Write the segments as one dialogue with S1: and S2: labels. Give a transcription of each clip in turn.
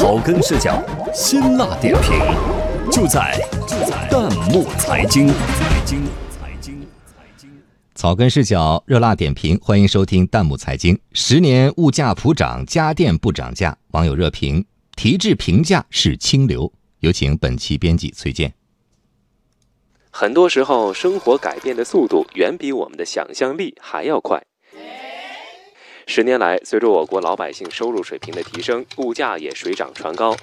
S1: 草根视角，辛辣点评，就在就在弹幕财经。财经财经财经。
S2: 草根视角，热辣点评，欢迎收听弹幕财经。十年物价普涨，家电不涨价，网友热评：提质平价是清流。有请本期编辑崔健。
S3: 很多时候，生活改变的速度远比我们的想象力还要快。十年来，随着我国老百姓收入水平的提升，物价也水涨船高，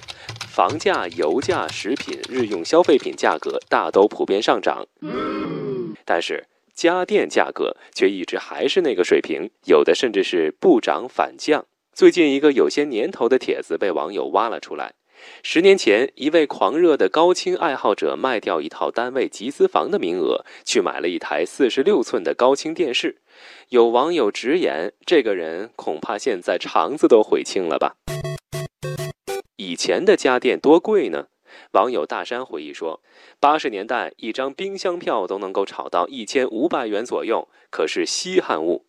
S3: 房价、油价、食品、日用消费品价格大都普遍上涨。但是，家电价格却一直还是那个水平，有的甚至是不涨反降。最近，一个有些年头的帖子被网友挖了出来。十年前，一位狂热的高清爱好者卖掉一套单位集资房的名额，去买了一台四十六寸的高清电视。有网友直言，这个人恐怕现在肠子都悔青了吧？以前的家电多贵呢？网友大山回忆说，八十年代一张冰箱票都能够炒到一千五百元左右，可是稀罕物。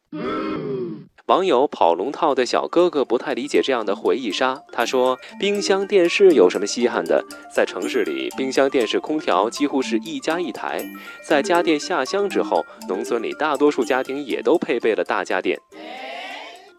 S3: 网友跑龙套的小哥哥不太理解这样的回忆杀。他说：“冰箱电视有什么稀罕的？在城市里，冰箱、电视、空调几乎是一家一台。在家电下乡之后，农村里大多数家庭也都配备了大家电。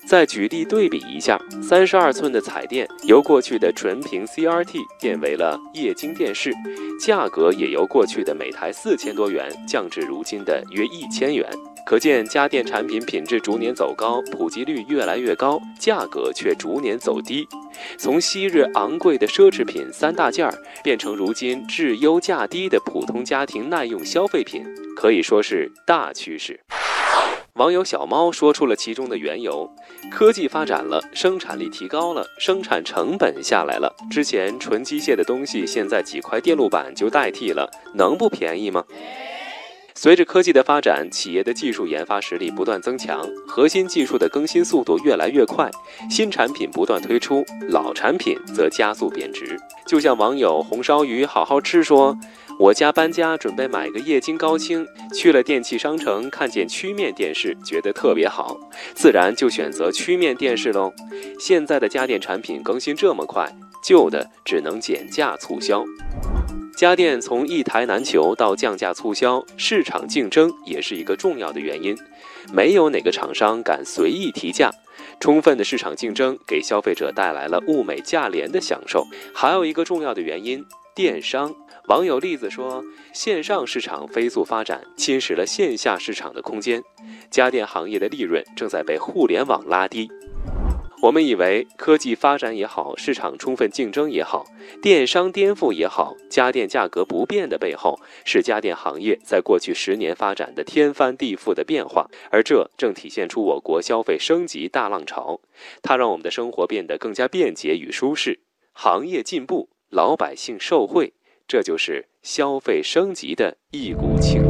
S3: 再举例对比一下，三十二寸的彩电由过去的纯屏 CRT 变为了液晶电视，价格也由过去的每台四千多元降至如今的约一千元。”可见家电产品品质逐年走高，普及率越来越高，价格却逐年走低，从昔日昂贵的奢侈品三大件儿，变成如今质优价低的普通家庭耐用消费品，可以说是大趋势。网友小猫说出了其中的缘由：科技发展了，生产力提高了，生产成本下来了，之前纯机械的东西，现在几块电路板就代替了，能不便宜吗？随着科技的发展，企业的技术研发实力不断增强，核心技术的更新速度越来越快，新产品不断推出，老产品则加速贬值。就像网友红烧鱼好好吃说：“我家搬家准备买个液晶高清，去了电器商城看见曲面电视，觉得特别好，自然就选择曲面电视喽。”现在的家电产品更新这么快，旧的只能减价促销。家电从一台难求到降价促销，市场竞争也是一个重要的原因。没有哪个厂商敢随意提价，充分的市场竞争给消费者带来了物美价廉的享受。还有一个重要的原因，电商。网友例子说，线上市场飞速发展，侵蚀了线下市场的空间，家电行业的利润正在被互联网拉低。我们以为科技发展也好，市场充分竞争也好，电商颠覆也好，家电价格不变的背后，是家电行业在过去十年发展的天翻地覆的变化，而这正体现出我国消费升级大浪潮。它让我们的生活变得更加便捷与舒适，行业进步，老百姓受惠，这就是消费升级的一股清。